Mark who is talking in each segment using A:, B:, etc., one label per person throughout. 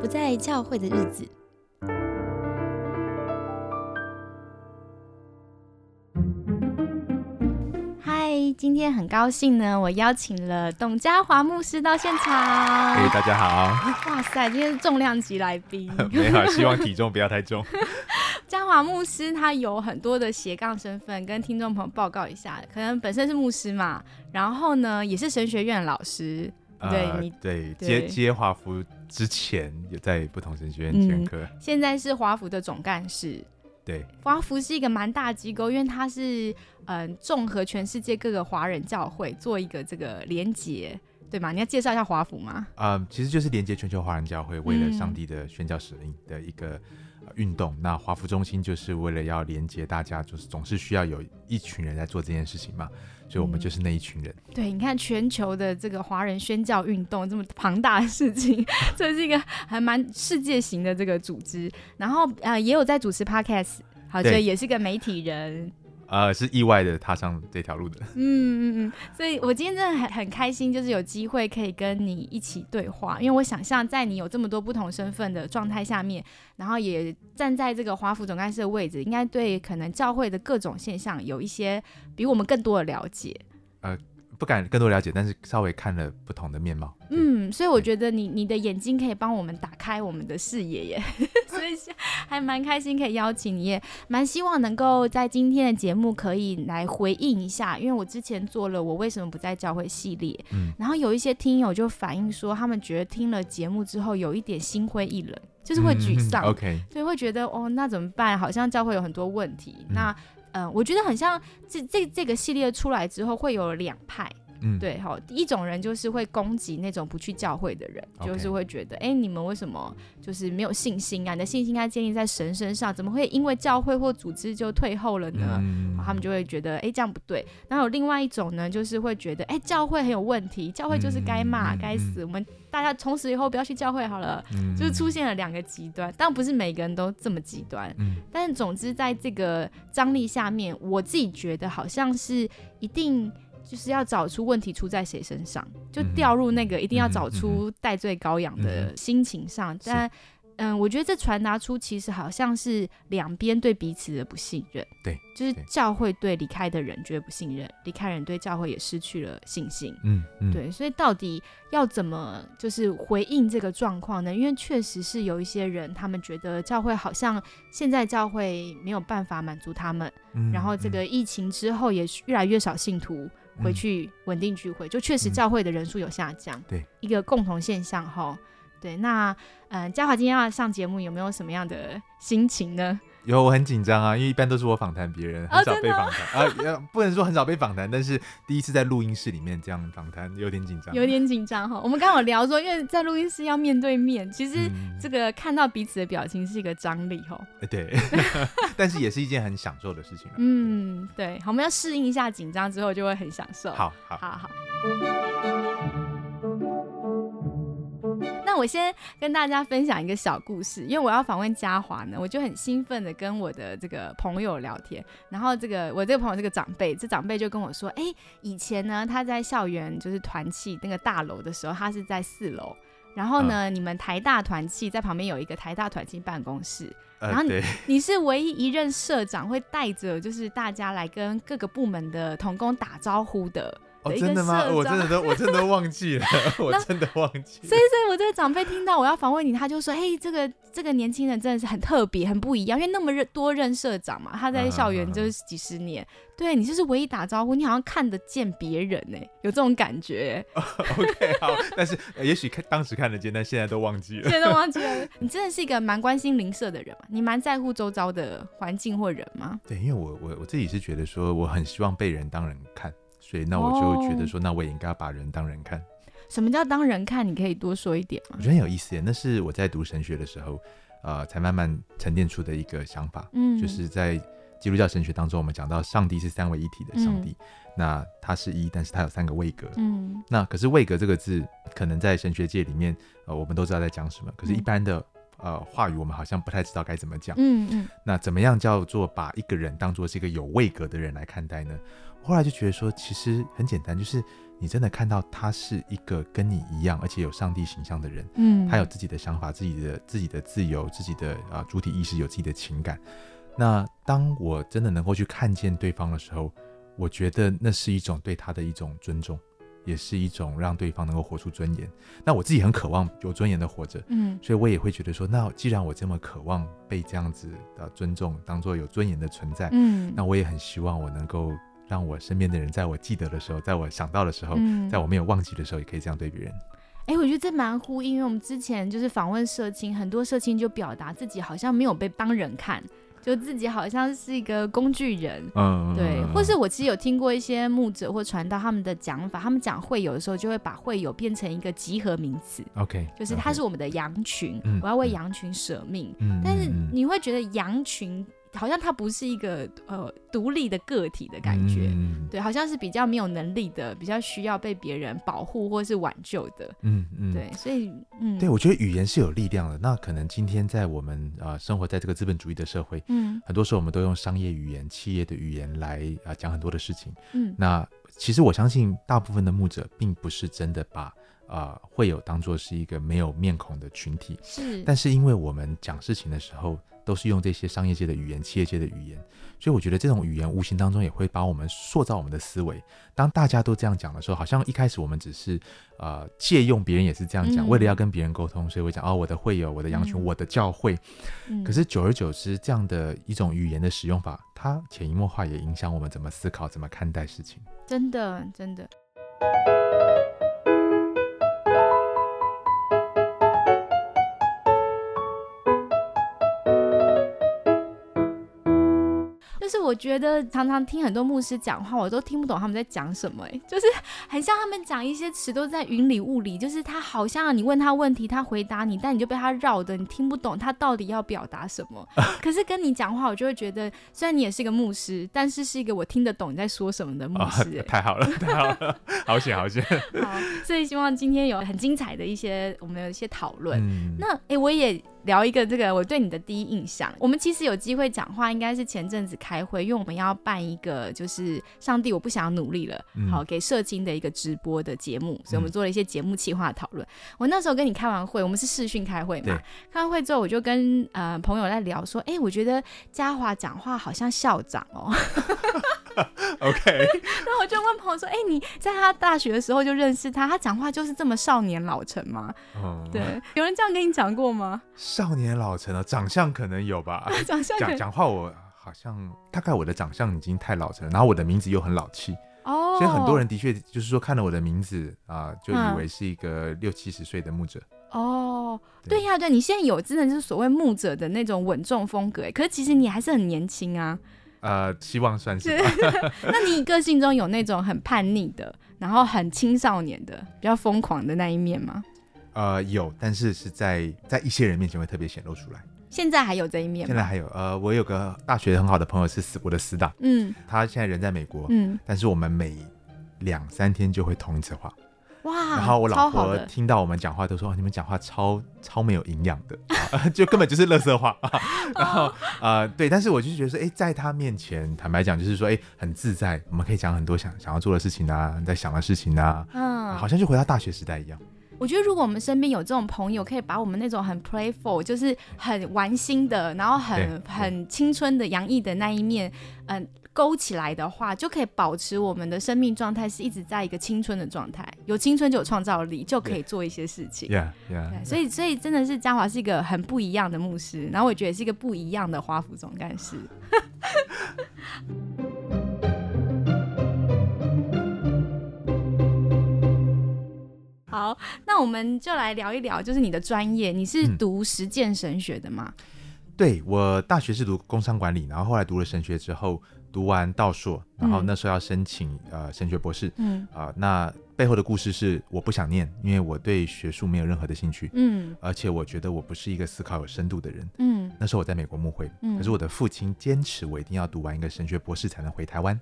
A: 不在教会的日子。嗨，今天很高兴呢，我邀请了董家华牧师到现场。
B: 嘿，大家好。
A: 哇塞，今天是重量级来宾。
B: 没有，希望体重不要太重。
A: 嘉华牧师他有很多的斜杠身份，跟听众朋友报告一下。可能本身是牧师嘛，然后呢也是神学院老师。对你
B: 对接接华福之前也在不同神学院讲课，
A: 现在是华福的总干事。
B: 对，
A: 华福是一个蛮大机构，因为它是嗯综合全世界各个华人教会做一个这个连结，对吗？你要介绍一下华福吗？
B: 嗯，其实就是连接全球华人教会，为了上帝的宣教使命的一个运动。那华服中心就是为了要连接大家，就是总是需要有一群人在做这件事情嘛。所以我们就是那一群人。
A: 对，你看全球的这个华人宣教运动这么庞大的事情，这是一个还蛮世界型的这个组织。然后呃，也有在主持 podcast，好，所以也是个媒体人。
B: 呃，是意外的踏上这条路的。
A: 嗯嗯嗯，所以我今天真的很很开心，就是有机会可以跟你一起对话，因为我想象在你有这么多不同身份的状态下面，然后也站在这个华府总干事的位置，应该对可能教会的各种现象有一些比我们更多的了解。
B: 呃。不敢更多了解，但是稍微看了不同的面貌。
A: 嗯，所以我觉得你你的眼睛可以帮我们打开我们的视野耶，所以还蛮开心可以邀请你，也蛮希望能够在今天的节目可以来回应一下，因为我之前做了我为什么不在教会系列，嗯，然后有一些听友就反映说，他们觉得听了节目之后有一点心灰意冷，就是会沮丧
B: ，OK，
A: 所以会觉得哦，那怎么办？好像教会有很多问题，那。嗯，我觉得很像这这这个系列出来之后会有两派，嗯，对，好，一种人就是会攻击那种不去教会的人，就是会觉得，哎，你们为什么就是没有信心啊？你的信心应该建立在神身上，怎么会因为教会或组织就退后了呢？他们就会觉得，哎，这样不对。然后有另外一种呢，就是会觉得，哎，教会很有问题，教会就是该骂该死，我们大家从此以后不要去教会好了。就是出现了两个极端，但不是每个人都这么极端。但是总之在这个张力下面，我自己觉得好像是一定就是要找出问题出在谁身上，就掉入那个一定要找出戴罪羔羊的心情上，但。嗯，我觉得这传达出其实好像是两边对彼此的不信任。
B: 对，
A: 就是教会对离开的人觉得不信任，离开人对教会也失去了信心。嗯嗯，对，所以到底要怎么就是回应这个状况呢？因为确实是有一些人，他们觉得教会好像现在教会没有办法满足他们，然后这个疫情之后也越来越少信徒回去稳定聚会，就确实教会的人数有下降。
B: 对，
A: 一个共同现象哈。对，那嗯，嘉华今天要上节目，有没有什么样的心情呢？
B: 有，我很紧张啊，因为一般都是我访谈别人，很少被访谈啊，不能说很少被访谈，但是第一次在录音室里面这样访谈，有点紧张，
A: 有点紧张哈。我们刚好聊说，因为在录音室要面对面，其实这个看到彼此的表情是一个张力哈。
B: 对，但是也是一件很享受的事情。
A: 嗯，对，好，我们要适应一下紧张之后，就会很享受。
B: 好好
A: 好好。那我先跟大家分享一个小故事，因为我要访问嘉华呢，我就很兴奋的跟我的这个朋友聊天，然后这个我这个朋友这个长辈，这长辈就跟我说，哎，以前呢他在校园就是团契那个大楼的时候，他是在四楼，然后呢你们台大团契在旁边有一个台大团契办公室，然后你你是唯一一任社长会带着就是大家来跟各个部门的同工打招呼的。
B: 哦，真的吗？我真的都，我真的忘记了，我真的忘记。
A: 所以，所以我这个长辈听到我要访问你，他就说：“嘿，这个这个年轻人真的是很特别，很不一样，因为那么认多任社长嘛，他在校园就是几十年，对你就是唯一打招呼，你好像看得见别人呢，有这种感觉。
B: ”OK，好，但是也许看当时看得见，但现在都忘记了，
A: 现在都忘记了。你真的是一个蛮关心邻舍的人嘛？你蛮在乎周遭的环境或人吗？
B: 对，因为我我我自己是觉得说，我很希望被人当人看。所以那我就觉得说，那我也应该要把人当人看。
A: 什么叫当人看？你可以多说一点吗？
B: 我觉得很有意思耶。那是我在读神学的时候，呃，才慢慢沉淀出的一个想法。嗯，就是在基督教神学当中，我们讲到上帝是三位一体的上帝，那他是一，但是他有三个位格。嗯，那可是位格这个字，可能在神学界里面，呃，我们都知道在讲什么。可是，一般的呃话语，我们好像不太知道该怎么讲。嗯嗯。那怎么样叫做把一个人当做是一个有位格的人来看待呢？后来就觉得说，其实很简单，就是你真的看到他是一个跟你一样，而且有上帝形象的人。嗯。他有自己的想法，自己的自己的自由，自己的啊主体意识，有自己的情感。那当我真的能够去看见对方的时候，我觉得那是一种对他的一种尊重。也是一种让对方能够活出尊严。那我自己很渴望有尊严的活着，嗯，所以我也会觉得说，那既然我这么渴望被这样子的尊重，当做有尊严的存在，嗯，那我也很希望我能够让我身边的人，在我记得的时候，在我想到的时候，在我没有忘记的时候，也可以这样对别人。
A: 哎，我觉得这蛮呼应，因为我们之前就是访问社青，很多社青就表达自己好像没有被当人看。就自己好像是一个工具人，嗯，对，或是我其实有听过一些牧者或传道他们的讲法，他们讲会有的时候就会把会友变成一个集合名词
B: ，OK，
A: 就是他是我们的羊群，我要为羊群舍命，嗯但是你会觉得羊群。好像他不是一个呃独立的个体的感觉，嗯。对，好像是比较没有能力的，比较需要被别人保护或是挽救的，嗯嗯，对，所以嗯，
B: 对我觉得语言是有力量的。那可能今天在我们啊生活在这个资本主义的社会，嗯，很多时候我们都用商业语言、企业的语言来啊讲很多的事情，嗯，那其实我相信大部分的牧者并不是真的把啊会有当做是一个没有面孔的群体，
A: 是，
B: 但是因为我们讲事情的时候。都是用这些商业界的语言、企业界的语言，所以我觉得这种语言无形当中也会把我们塑造我们的思维。当大家都这样讲的时候，好像一开始我们只是呃借用别人也是这样讲，为了要跟别人沟通，所以会讲哦我的会友、我的羊群、我的教会。可是久而久之，这样的一种语言的使用法，它潜移默化也影响我们怎么思考、怎么看待事情。
A: 真的，真的。我觉得常常听很多牧师讲话，我都听不懂他们在讲什么。哎，就是很像他们讲一些词都在云里雾里，就是他好像你问他问题，他回答你，但你就被他绕的，你听不懂他到底要表达什么。可是跟你讲话，我就会觉得，虽然你也是一个牧师，但是是一个我听得懂你在说什么的牧师。
B: 太好了，太好了，好险，好险。
A: 好，所以希望今天有很精彩的一些，我们有一些讨论。那哎，我也。聊一个这个我对你的第一印象，我们其实有机会讲话，应该是前阵子开会，因为我们要办一个就是上帝我不想努力了，好给社青的一个直播的节目，所以我们做了一些节目企划讨论。我那时候跟你开完会，我们是视讯开会嘛，开完会之后我就跟呃朋友在聊说，哎，我觉得嘉华讲话好像校长哦。
B: OK，
A: 然后我就问朋友说：“哎，你在他大学的时候就认识他，他讲话就是这么少年老成吗？”哦，对，有人这样跟你讲过吗？
B: 少年老成了，长相可能有吧。
A: 长相
B: 讲讲话，我好像大概我的长相已经太老成了，然后我的名字又很老气哦，所以很多人的确就是说看了我的名字啊，就以为是一个六七十岁的牧者。
A: 哦，对呀，对，你现在有真的就是所谓牧者的那种稳重风格，可是其实你还是很年轻啊。
B: 呃，希望算是。
A: 那你个性中有那种很叛逆的，然后很青少年的，比较疯狂的那一面吗？
B: 呃，有，但是是在在一些人面前会特别显露出来。
A: 现在还有这一面吗？
B: 现在还有。呃，我有个大学很好的朋友是死我的死党，嗯，他现在人在美国，嗯，但是我们每两三天就会通一次话。
A: 哇！
B: 然后我老婆听到我们讲话都说：“你们讲话超超没有营养的，就根本就是垃圾话。”然后呃，对，但是我就觉得说，哎，在他面前，坦白讲，就是说，哎，很自在，我们可以讲很多想想要做的事情啊，在想的事情啊，嗯，好像就回到大学时代一样。
A: 我觉得如果我们身边有这种朋友，可以把我们那种很 playful，就是很玩心的，然后很很青春的洋溢的那一面，嗯。勾起来的话，就可以保持我们的生命状态是一直在一个青春的状态。有青春就有创造力，就可以做一些事情。
B: Yeah, yeah.
A: 所以，所以真的是嘉华是一个很不一样的牧师，然后我觉得是一个不一样的华府总干事。好，那我们就来聊一聊，就是你的专业，你是读实践神学的吗？
B: 对我大学是读工商管理，然后后来读了神学之后。读完道硕，然后那时候要申请呃神学博士，嗯。啊，那背后的故事是我不想念，因为我对学术没有任何的兴趣，嗯，而且我觉得我不是一个思考有深度的人，嗯，那时候我在美国牧会，嗯，可是我的父亲坚持我一定要读完一个神学博士才能回台湾，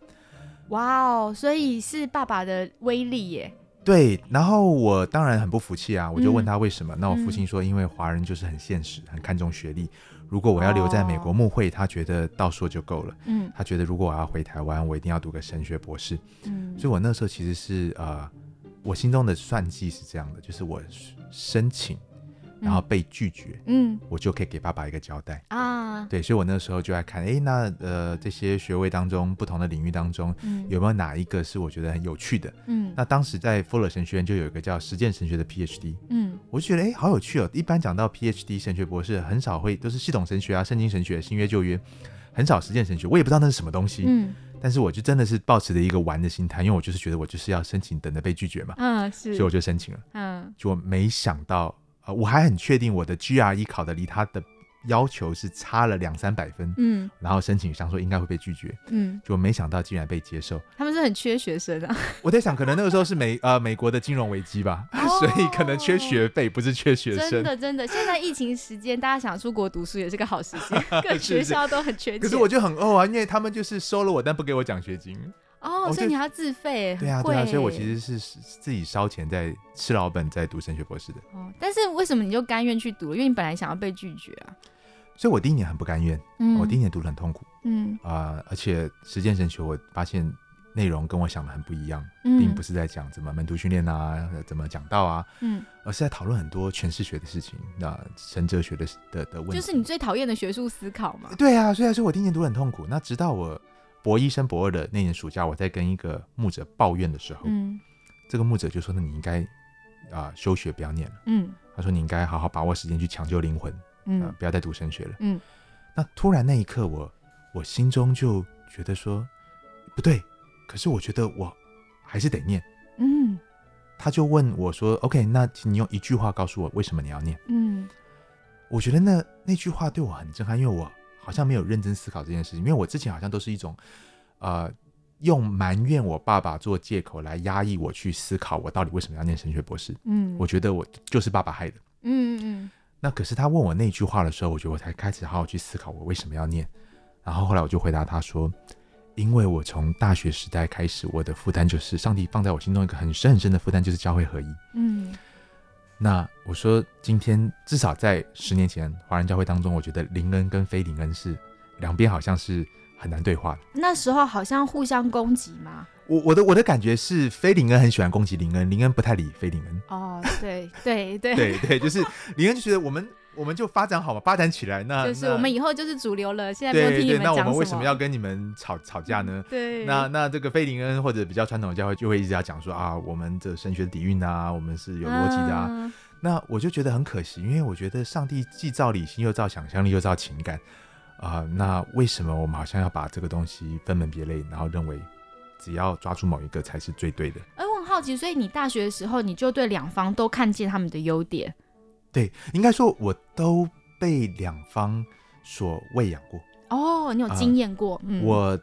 A: 哇哦，所以是爸爸的威力耶。
B: 对，然后我当然很不服气啊，我就问他为什么。那我父亲说，因为华人就是很现实，很看重学历。如果我要留在美国慕会，他觉得到硕就够了。嗯，他觉得如果我要回台湾，我一定要读个神学博士。嗯，所以我那时候其实是呃，我心中的算计是这样的，就是我申请。然后被拒绝，嗯，我就可以给爸爸一个交代啊。对，所以我那时候就在看，哎，那呃这些学位当中，不同的领域当中，有没有哪一个是我觉得很有趣的？嗯，那当时在富勒神学院就有一个叫实践神学的 PhD，嗯，我就觉得哎好有趣哦。一般讲到 PhD 神学博士，很少会都是系统神学啊、圣经神学、新约旧约，很少实践神学。我也不知道那是什么东西，嗯，但是我就真的是抱持着一个玩的心态，因为我就是觉得我就是要申请，等着被拒绝嘛，嗯，是，所以我就申请了，嗯，就没想到。我还很确定我的 GRE 考的离他的要求是差了两三百分，嗯，然后申请上说应该会被拒绝，嗯，就没想到竟然被接受。
A: 他们是很缺学生啊。
B: 我在想，可能那个时候是美呃美国的金融危机吧，所以可能缺学费，不是缺学生。
A: 真的真的，现在疫情时间，大家想出国读书也是个好时间，各学校都很缺。
B: 可是我就很哦啊，因为他们就是收了我，但不给我奖学金。
A: 哦，所以你要自费？
B: 对啊，对啊，所以我其实是自己烧钱在吃老本，在读神学博士的。
A: 哦，但是为什么你就甘愿去读？因为你本来想要被拒绝啊。
B: 所以我第一年很不甘愿，嗯我第一年读的很痛苦，嗯啊，而且实践神学我发现内容跟我想的很不一样，并不是在讲怎么门徒训练啊，怎么讲道啊，嗯，而是在讨论很多诠释学的事情，那神哲学的的的问题，
A: 就是你最讨厌的学术思考嘛。
B: 对啊，所以说我第一年读很痛苦，那直到我。博一升博二的那年暑假，我在跟一个牧者抱怨的时候，嗯，这个牧者就说：“那你应该啊休学，不要念了。”嗯，他说：“你应该好好把握时间去抢救灵魂，嗯，不要再读神学了。”嗯，那突然那一刻，我我心中就觉得说不对，可是我觉得我还是得念。嗯，他就问我说：“OK，那请你用一句话告诉我为什么你要念？”嗯，我觉得那那句话对我很震撼，因为我。好像没有认真思考这件事情，因为我之前好像都是一种，呃，用埋怨我爸爸做借口来压抑我去思考我到底为什么要念神学博士。嗯，我觉得我就是爸爸害的。嗯嗯。那可是他问我那句话的时候，我觉得我才开始好好去思考我为什么要念。然后后来我就回答他说：“因为我从大学时代开始，我的负担就是上帝放在我心中一个很深很深的负担，就是教会合一。”嗯。那我说，今天至少在十年前华人教会当中，我觉得林恩跟非林恩是两边好像是很难对话的。
A: 那时候好像互相攻击吗？
B: 我我的我的感觉是，非林恩很喜欢攻击林恩，林恩不太理非林恩。
A: 哦，对对对
B: 对对，就是林恩就觉得我们。我们就发展好嘛，发展起来，那
A: 就是我们以后就是主流了。现在没有听你们
B: 讲那我们为
A: 什
B: 么要跟你们吵吵架呢？
A: 对，
B: 那那这个菲林恩或者比较传统的教会就会一直要讲说啊，我们的神学底蕴啊，我们是有逻辑的啊。那我就觉得很可惜，因为我觉得上帝既造理性，又造想象力，又造情感啊。那为什么我们好像要把这个东西分门别类，然后认为只要抓住某一个才是最对的？
A: 哎，我很好奇，所以你大学的时候，你就对两方都看见他们的优点？
B: 对，应该说我都。被两方所喂养过
A: 哦，你有经验过？
B: 我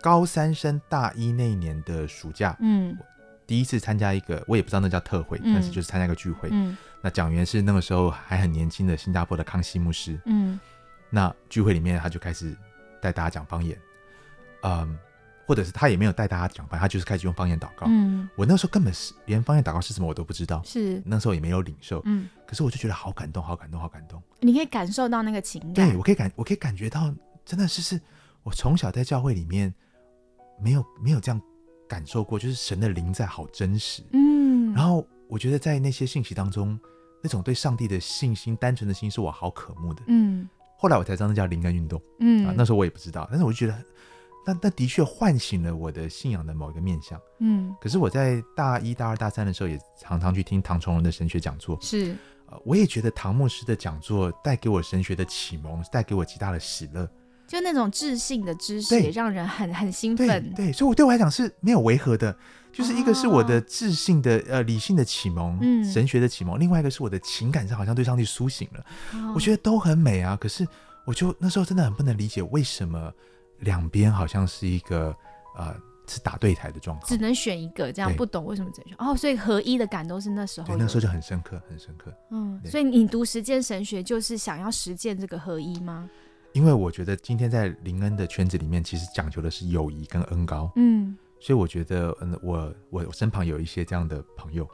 B: 高三升大一那一年的暑假，嗯，第一次参加一个，我也不知道那叫特会，但是就是参加一个聚会。嗯，那讲员是那个时候还很年轻的新加坡的康熙牧师。嗯，那聚会里面他就开始带大家讲方言，嗯。或者是他也没有带大家讲，反正他就是开始用方言祷告。嗯，我那时候根本是连方言祷告是什么我都不知道。
A: 是
B: 那时候也没有领受。嗯，可是我就觉得好感动，好感动，好感动。
A: 你可以感受到那个情感。
B: 对，我可以感，我可以感觉到，真的是是我从小在教会里面没有没有这样感受过，就是神的灵在，好真实。嗯，然后我觉得在那些信息当中，那种对上帝的信心、单纯的心，是我好渴慕的。嗯，后来我才知道那叫灵恩运动。嗯啊，那时候我也不知道，但是我就觉得。那那的确唤醒了我的信仰的某一个面向，嗯。可是我在大一、大二、大三的时候，也常常去听唐崇荣的神学讲座，
A: 是。
B: 呃，我也觉得唐牧师的讲座带给我神学的启蒙，带给我极大的喜乐。
A: 就那种智性的知识，也让人很很兴奋。
B: 对，所以我对我来讲是没有违和的，就是一个是我的智性的呃理性的启蒙，嗯，神学的启蒙；另外一个是我的情感上好像对上帝苏醒了。我觉得都很美啊。可是我就那时候真的很不能理解为什么。两边好像是一个呃是打对台的状况，
A: 只能选一个，这样不懂为什么只能选哦，所以合一的感都是那时候，
B: 那时候就很深刻，很深刻。
A: 嗯，所以你读实践神学就是想要实践这个合一吗？
B: 因为我觉得今天在林恩的圈子里面，其实讲究的是友谊跟恩高。嗯，所以我觉得，嗯，我我身旁有一些这样的朋友，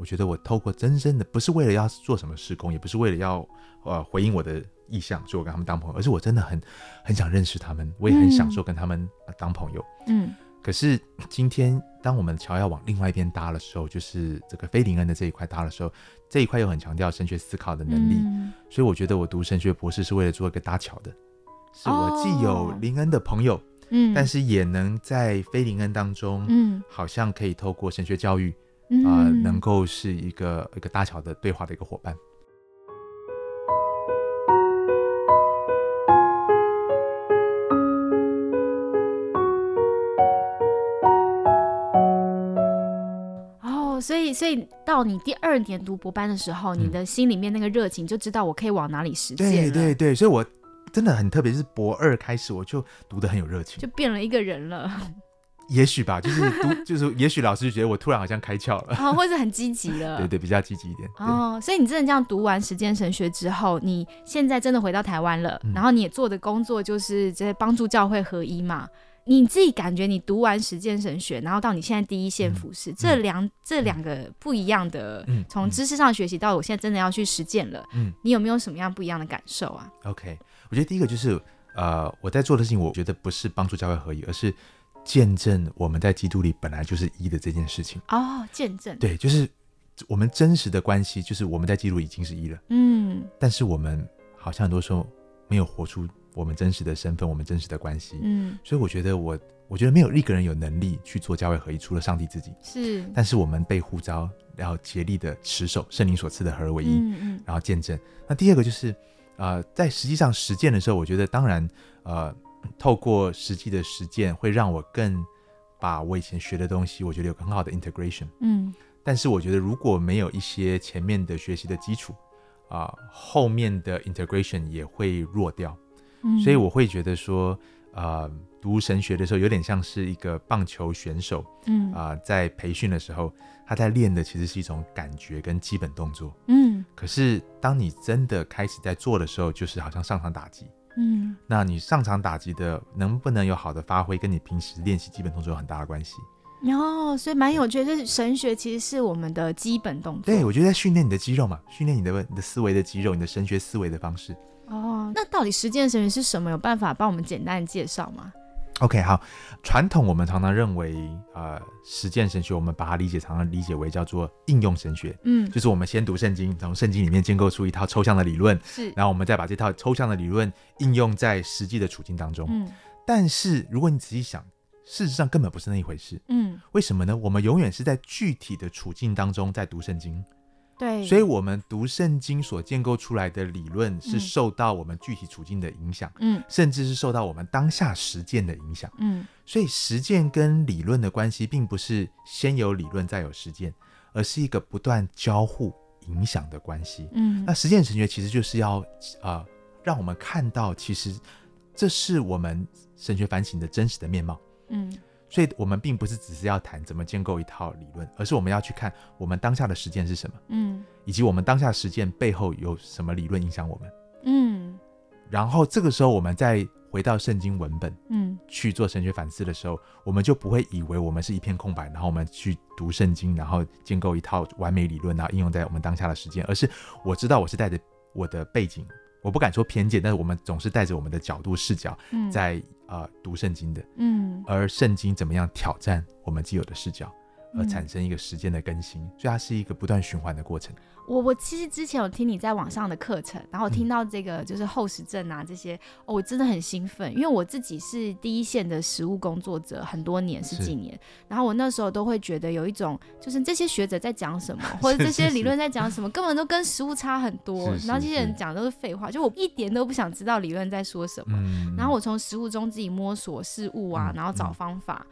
B: 我觉得我透过真正的，不是为了要做什么施工，也不是为了要呃回应我的意向，所以我跟他们当朋友，而是我真的很很想认识他们，我也很享受跟他们当朋友。嗯。可是今天，当我们桥要往另外一边搭的时候，就是这个非林恩的这一块搭的时候，这一块又很强调神学思考的能力，所以我觉得我读神学博士是为了做一个搭桥的，是我既有林恩的朋友，嗯，但是也能在非林恩当中，嗯，好像可以透过神学教育，啊，能够是一个一个大小的对话的一个伙伴。
A: 所以，所以到你第二年读博班的时候，你的心里面那个热情就知道我可以往哪里实践
B: 对对对，所以我真的很特别，是博二开始我就读的很有热情，
A: 就变了一个人了。
B: 也许吧，就是读，就是也许老师就觉得我突然好像开窍了，
A: 啊，或者很积极了。
B: 对对，比较积极一点。
A: 哦，所以你真的这样读完实践神学之后，你现在真的回到台湾了，然后你也做的工作就是在帮助教会合一嘛。你自己感觉你读完实践神学，然后到你现在第一线服侍，这两这两个不一样的，从知识上学习到我现在真的要去实践了，嗯，你有没有什么样不一样的感受啊
B: ？OK，我觉得第一个就是呃，我在做的事情，我觉得不是帮助教会合一，而是见证我们在基督里本来就是一的这件事情。
A: 哦，见证，
B: 对，就是我们真实的关系，就是我们在基督已经是一了，嗯，但是我们好像很多时候没有活出。我们真实的身份，我们真实的关系，嗯，所以我觉得我，我觉得没有一个人有能力去做教会合一，除了上帝自己
A: 是。
B: 但是我们被呼召，然后竭力的持守圣灵所赐的合而为一，嗯嗯，然后见证。那第二个就是，呃，在实际上实践的时候，我觉得当然，呃，透过实际的实践，会让我更把我以前学的东西，我觉得有很好的 integration，嗯。但是我觉得如果没有一些前面的学习的基础，啊，后面的 integration 也会弱掉。所以我会觉得说，呃，读神学的时候有点像是一个棒球选手，嗯啊，在培训的时候，他在练的其实是一种感觉跟基本动作，嗯。可是当你真的开始在做的时候，就是好像上场打击，嗯。那你上场打击的能不能有好的发挥，跟你平时练习基本动作有很大的关系。
A: 哦，所以蛮有趣，就是神学其实是我们的基本动作。
B: 对，我觉得在训练你的肌肉嘛，训练你的你的思维的肌肉，你的神学思维的方式。
A: 哦，那到底实践神学是什么？有办法帮我们简单介绍吗
B: ？OK，好，传统我们常常认为，呃，实践神学，我们把它理解，常常理解为叫做应用神学。嗯，就是我们先读圣经，从圣经里面建构出一套抽象的理论，
A: 是，
B: 然后我们再把这套抽象的理论应用在实际的处境当中。嗯，但是如果你仔细想，事实上根本不是那一回事。嗯，为什么呢？我们永远是在具体的处境当中在读圣经。
A: 对，
B: 所以，我们读圣经所建构出来的理论是受到我们具体处境的影响，嗯，甚至是受到我们当下实践的影响，嗯。所以，实践跟理论的关系，并不是先有理论再有实践，而是一个不断交互影响的关系，嗯。那实践神学其实就是要啊，让我们看到，其实这是我们神学反省的真实的面貌，嗯。所以，我们并不是只是要谈怎么建构一套理论，而是我们要去看我们当下的实践是什么，嗯，以及我们当下实践背后有什么理论影响我们，嗯。然后这个时候，我们再回到圣经文本，嗯，去做神学反思的时候，我们就不会以为我们是一片空白，然后我们去读圣经，然后建构一套完美理论，然后应用在我们当下的实践，而是我知道我是带着我的背景，我不敢说偏见，但是我们总是带着我们的角度视角，在。啊，读圣经的，嗯，而圣经怎么样挑战我们既有的视角，而产生一个时间的更新，所以它是一个不断循环的过程。
A: 我我其实之前有听你在网上的课程，然后听到这个就是后实症啊这些，哦，我真的很兴奋，因为我自己是第一线的食物工作者很多年十几年，然后我那时候都会觉得有一种就是这些学者在讲什么，或者这些理论在讲什么，根本都跟食物差很多，然后这些人讲都是废话，就我一点都不想知道理论在说什么，然后我从食物中自己摸索事物啊，然后找方法。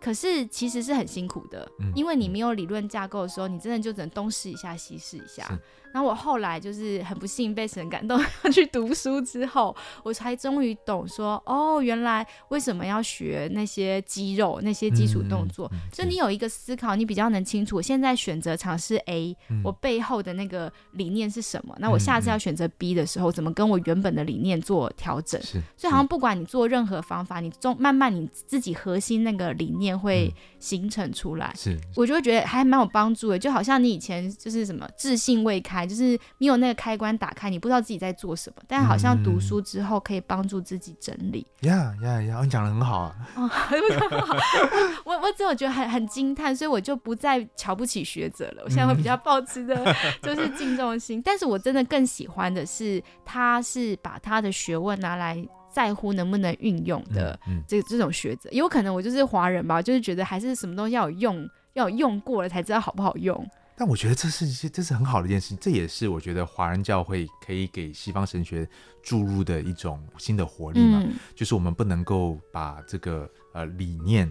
A: 可是其实是很辛苦的，因为你没有理论架构的时候，你真的就只能东试一下西试一下。然后我后来就是很不幸被神感动，要 去读书之后，我才终于懂说，哦，原来为什么要学那些肌肉、那些基础动作。就你有一个思考，你比较能清楚。我现在选择尝试 A，我背后的那个理念是什么？那我下次要选择 B 的时候，怎么跟我原本的理念做调整？所以好像不管你做任何方法，你中慢慢你自己核心那个理念。念会形成出来。
B: 是，
A: 我就会觉得还蛮有帮助的，就好像你以前就是什么自信未开，就是没有那个开关打开，你不知道自己在做什么。但好像读书之后可以帮助自己整理。
B: 呀呀呀！你讲的很好啊。哦，
A: 我我只有觉得很很惊叹，所以我就不再瞧不起学者了。我现在会比较保持的就是敬重心，但是我真的更喜欢的是，他是把他的学问拿来。在乎能不能运用的这这种学者，有可能我就是华人吧，就是觉得还是什么东西要有用，要有用过了才知道好不好用。
B: 但我觉得这是这是很好的一件事情，这也是我觉得华人教会可以给西方神学注入的一种新的活力嘛。就是我们不能够把这个呃理念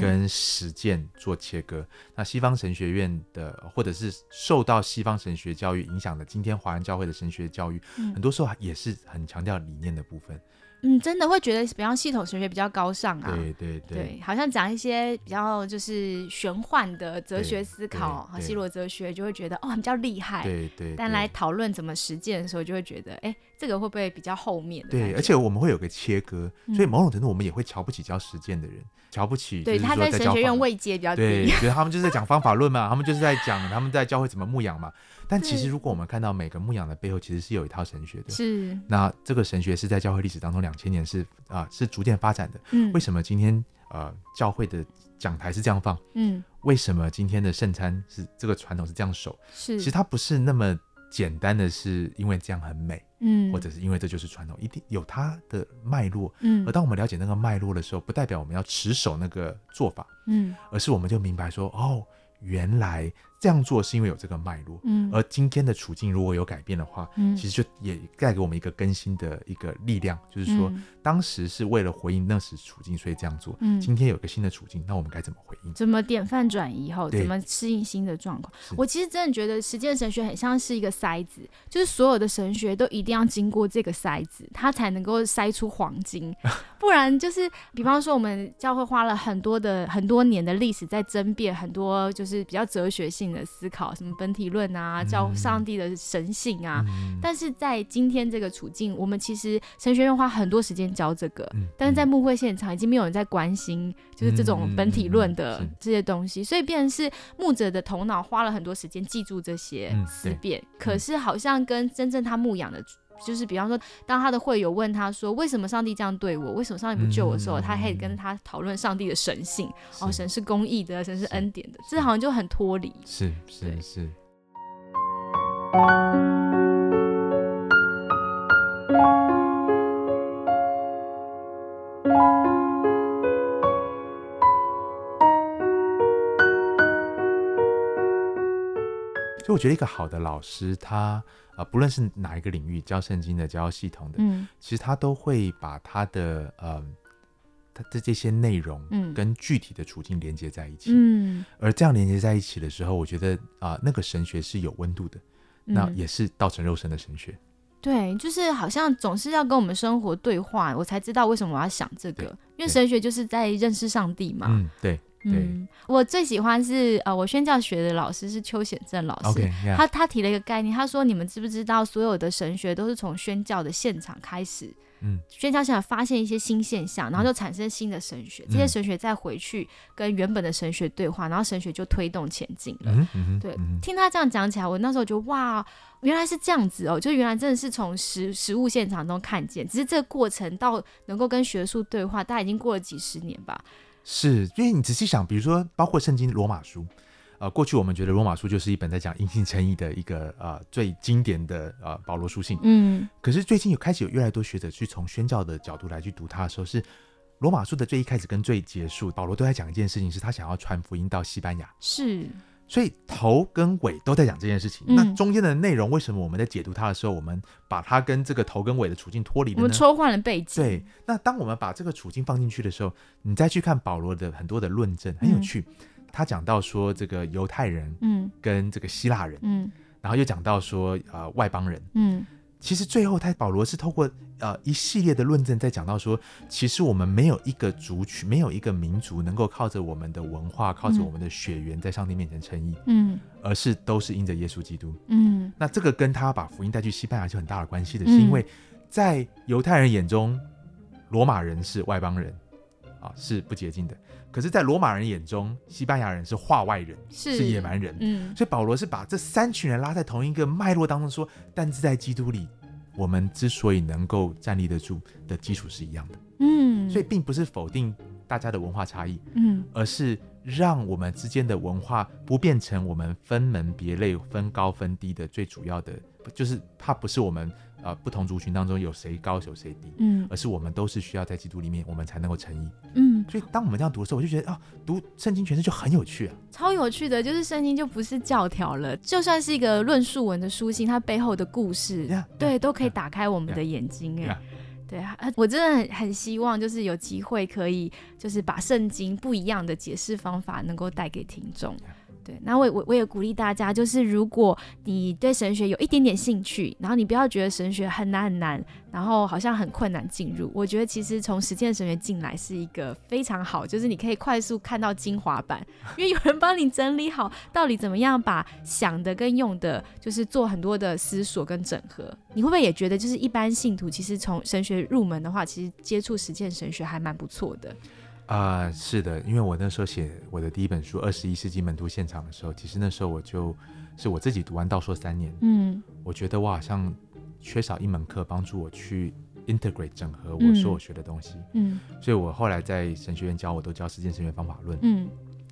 B: 跟实践做切割。那西方神学院的，或者是受到西方神学教育影响的，今天华人教会的神学教育，很多时候也是很强调理念的部分。
A: 嗯，真的会觉得，比方系统神学比较高尚啊，
B: 对对对，
A: 好像讲一些比较就是玄幻的哲学思考和希罗哲学，就会觉得哦比较厉害，
B: 对对。
A: 但来讨论怎么实践的时候，就会觉得哎，这个会不会比较后面？
B: 对，而且我们会有个切割，所以某种程度我们也会瞧不起教实践的人。瞧不起，
A: 对他在神学院位阶比较低，
B: 对，觉得他们就是在讲方法论嘛，他们就是在讲他们在教会怎么牧养嘛。但其实如果我们看到每个牧养的背后，其实是有一套神学的。
A: 是，
B: 那这个神学是在教会历史当中两千年是啊是逐渐发展的。嗯，为什么今天呃教会的讲台是这样放？嗯，为什么今天的圣餐是这个传统是这样守？
A: 是，
B: 其实它不是那么。简单的是因为这样很美，嗯，或者是因为这就是传统，一定有它的脉络，嗯。而当我们了解那个脉络的时候，不代表我们要持守那个做法，嗯，而是我们就明白说，哦，原来。这样做是因为有这个脉络，嗯，而今天的处境如果有改变的话，嗯，其实就也带给我们一个更新的一个力量，就是说，当时是为了回应那时处境，所以这样做，嗯，今天有个新的处境，那我们该怎么回应？
A: 怎么典范转移后，怎么适应新的状况？我其实真的觉得实践神学很像是一个筛子，就是所有的神学都一定要经过这个筛子，它才能够筛出黄金，不然就是，比方说我们教会花了很多的很多年的历史在争辩很多就是比较哲学性。的思考什么本体论啊，教上帝的神性啊，但是在今天这个处境，我们其实神学院花很多时间教这个，但是在牧会现场已经没有人在关心，就是这种本体论的这些东西，所以变成是牧者的头脑花了很多时间记住这些思辨，可是好像跟真正他牧养的。就是比方说，当他的会友问他说：“为什么上帝这样对我？为什么上帝不救我？”的时候，他可以跟他讨论上帝的神性。哦，神是公义的，神是恩典的，这好像就很脱离。
B: 是是是。所以我觉得一个好的老师，他啊，不论是哪一个领域教圣经的、教系统的，嗯，其实他都会把他的呃，他的这些内容，嗯，跟具体的处境连接在一起，嗯，而这样连接在一起的时候，我觉得啊，那个神学是有温度的，那也是道成肉身的神学。
A: 对，就是好像总是要跟我们生活对话，我才知道为什么我要想这个，因为神学就是在认识上帝嘛。
B: 嗯，对。嗯，
A: 我最喜欢是呃，我宣教学的老师是邱显正老师，他他提了一个概念，他说你们知不知道所有的神学都是从宣教的现场开始，嗯，宣教现场发现一些新现象，然后就产生新的神学，这些神学再回去跟原本的神学对话，然后神学就推动前进了。对，听他这样讲起来，我那时候就哇，原来是这样子哦，就原来真的是从实实物现场中看见，只是这个过程到能够跟学术对话，大概已经过了几十年吧。
B: 是，因为你仔细想，比如说，包括圣经罗马书，呃，过去我们觉得罗马书就是一本在讲阴性诚意的一个呃最经典的呃保罗书信，嗯，可是最近有开始有越来越多学者去从宣教的角度来去读它的时候，是罗马书的最一开始跟最结束，保罗都在讲一件事情，是他想要传福音到西班牙，
A: 是。
B: 所以头跟尾都在讲这件事情，那中间的内容为什么我们在解读它的时候，我们把它跟这个头跟尾的处境脱离了
A: 呢？我们抽换了背景。
B: 对，那当我们把这个处境放进去的时候，你再去看保罗的很多的论证，很有趣。他讲到说这个犹太人，嗯，跟这个希腊人，嗯，然后又讲到说呃外邦人，嗯。其实最后，他保罗是透过呃一系列的论证，在讲到说，其实我们没有一个族群，没有一个民族能够靠着我们的文化，靠着我们的血缘，在上帝面前称义，嗯，而是都是因着耶稣基督，嗯，那这个跟他把福音带去西班牙就很大的关系的，是因为在犹太人眼中，罗马人是外邦人，啊是不洁净的。可是，在罗马人眼中，西班牙人是化外人，是野蛮人。嗯，所以保罗是把这三群人拉在同一个脉络当中说，但是在基督里，我们之所以能够站立得住的基础是一样的。嗯，所以并不是否定大家的文化差异，嗯，而是让我们之间的文化不变成我们分门别类、分高分低的最主要的，就是它不是我们。呃，不同族群当中有谁高有谁低，嗯，而是我们都是需要在基督里面，我们才能够成义，嗯，所以当我们这样读的时候，我就觉得啊，读圣经诠释就很有趣啊，
A: 超有趣的，就是圣经就不是教条了，就算是一个论述文的书信，它背后的故事，对，都可以打开我们的眼睛，哎，对啊，我真的很很希望，就是有机会可以，就是把圣经不一样的解释方法能够带给听众。对，那我我我也鼓励大家，就是如果你对神学有一点点兴趣，然后你不要觉得神学很难很难，然后好像很困难进入。我觉得其实从实践神学进来是一个非常好，就是你可以快速看到精华版，因为有人帮你整理好到底怎么样把想的跟用的，就是做很多的思索跟整合。你会不会也觉得，就是一般信徒其实从神学入门的话，其实接触实践神学还蛮不错的。
B: 啊，是的，因为我那时候写我的第一本书《二十一世纪门徒现场》的时候，其实那时候我就是我自己读完道说三年，嗯，我觉得我好像缺少一门课帮助我去 integrate 整合我所有学的东西，嗯，所以我后来在神学院教我都教实践神学方法论，嗯。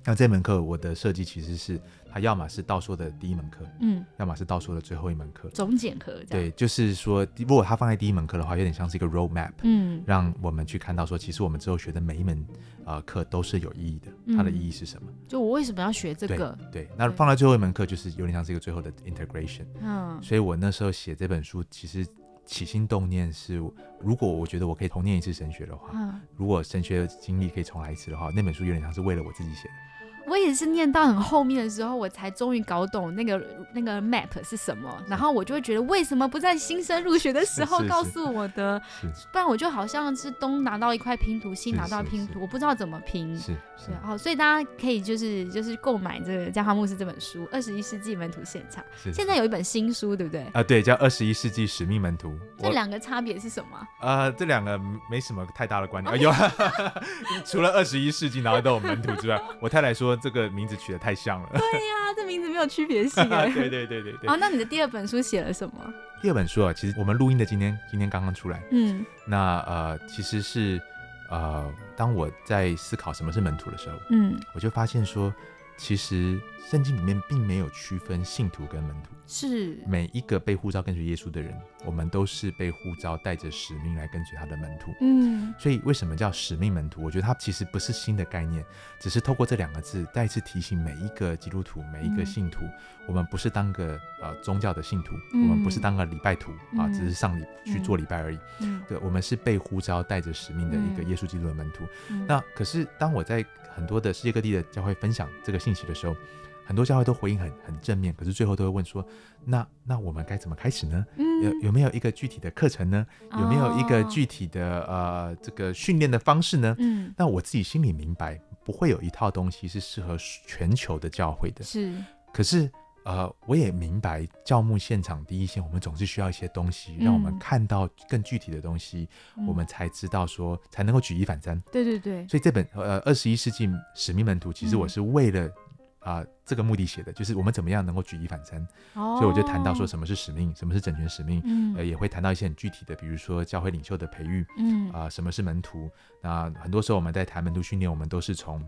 B: 那这门课我的设计其实是，它要么是倒说的第一门课，嗯，要么是倒说的最后一门课，
A: 总检核。
B: 对，就是说，如果它放在第一门课的话，有点像是一个 road map，嗯，让我们去看到说，其实我们之后学的每一门啊课都是有意义的，它的意义是什么？
A: 就我为什么要学这
B: 个？对，那放在最后一门课，就是有点像是一个最后的 integration。嗯，所以我那时候写这本书，其实起心动念是，如果我觉得我可以重念一次神学的话，如果神学的经历可以重来一次的话，那本书有点像是为了我自己写的。
A: 我也是念到很后面的时候，我才终于搞懂那个那个 map 是什么，然后我就会觉得为什么不在新生入学的时候告诉我的？不然我就好像是东拿到一块拼图，西拿到拼图，我不知道怎么拼。
B: 是
A: 是哦，所以大家可以就是就是购买这个《加花牧师》这本书《二十一世纪门徒现场》。现在有一本新书，对不对？
B: 啊，对，叫《二十一世纪使命门徒》。
A: 这两个差别是什么？
B: 呃，这两个没什么太大的关联。有，除了二十一世纪拿到门徒之外，我太太说。这个名字取得太像了。
A: 对呀，这名字没有区别性。
B: 对对对对对。
A: 哦，那你的第二本书写了什么？
B: 第二本书啊，其实我们录音的今天，今天刚刚出来。嗯。那呃，其实是呃，当我在思考什么是门徒的时候，嗯，我就发现说，其实圣经里面并没有区分信徒跟门徒。
A: 是
B: 每一个被呼召跟随耶稣的人，我们都是被呼召带着使命来跟随他的门徒。嗯，所以为什么叫使命门徒？我觉得它其实不是新的概念，只是透过这两个字再次提醒每一个基督徒、每一个信徒，我们不是当个呃宗教的信徒，我们不是当个礼拜徒啊，只是上礼去做礼拜而已。嗯，对，我们是被呼召带着使命的一个耶稣基督的门徒。那可是当我在很多的世界各地的教会分享这个信息的时候，很多教会都回应很很正面，可是最后都会问说：那那我们该怎么开始呢？有有没有一个具体的课程呢？有没有一个具体的呃这个训练的方式呢？嗯，那我自己心里明白，不会有一套东西是适合全球的教会的。
A: 是，
B: 可是呃，我也明白教牧现场第一线，我们总是需要一些东西，让我们看到更具体的东西，我们才知道说才能够举一反三。
A: 对对对。
B: 所以这本呃二十一世纪使命门徒，其实我是为了。啊，这个目的写的就是我们怎么样能够举一反三，所以我就谈到说什么是使命，什么是整全使命，呃，也会谈到一些很具体的，比如说教会领袖的培育，嗯，啊，什么是门徒？那很多时候我们在谈门徒训练，我们都是从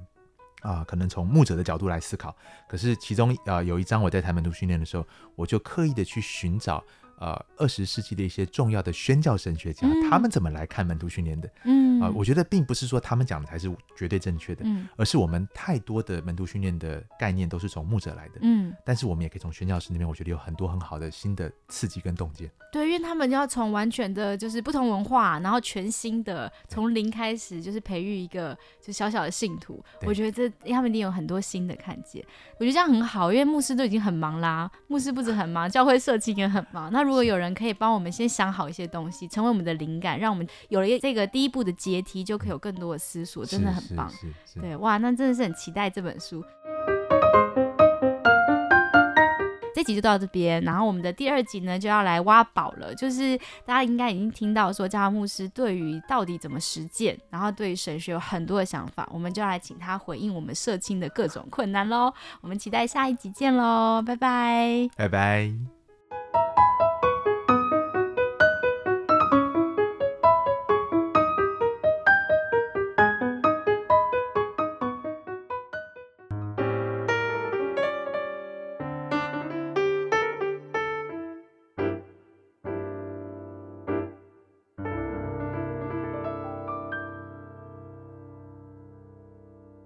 B: 啊，可能从牧者的角度来思考。可是其中啊，有一张我在台门徒训练的时候，我就刻意的去寻找。呃，二十世纪的一些重要的宣教神学家，他们怎么来看门徒训练的？嗯，啊，我觉得并不是说他们讲的才是绝对正确的，嗯，而是我们太多的门徒训练的概念都是从牧者来的，嗯，但是我们也可以从宣教师那边，我觉得有很多很好的新的刺激跟洞见。
A: 对，因为他们要从完全的就是不同文化，然后全新的从零开始，就是培育一个就小小的信徒。我觉得这他们一定有很多新的看见。我觉得这样很好，因为牧师都已经很忙啦，牧师不止很忙，教会社青也很忙。那如果有人可以帮我们先想好一些东西，成为我们的灵感，让我们有了这个第一步的阶梯，就可以有更多的思索，真的很棒。对，哇，那真的是很期待这本书。这集就到这边，然后我们的第二集呢就要来挖宝了，就是大家应该已经听到说，教牧师对于到底怎么实践，然后对神学有很多的想法，我们就要来请他回应我们社青的各种困难喽。我们期待下一集见喽，拜拜，
B: 拜拜。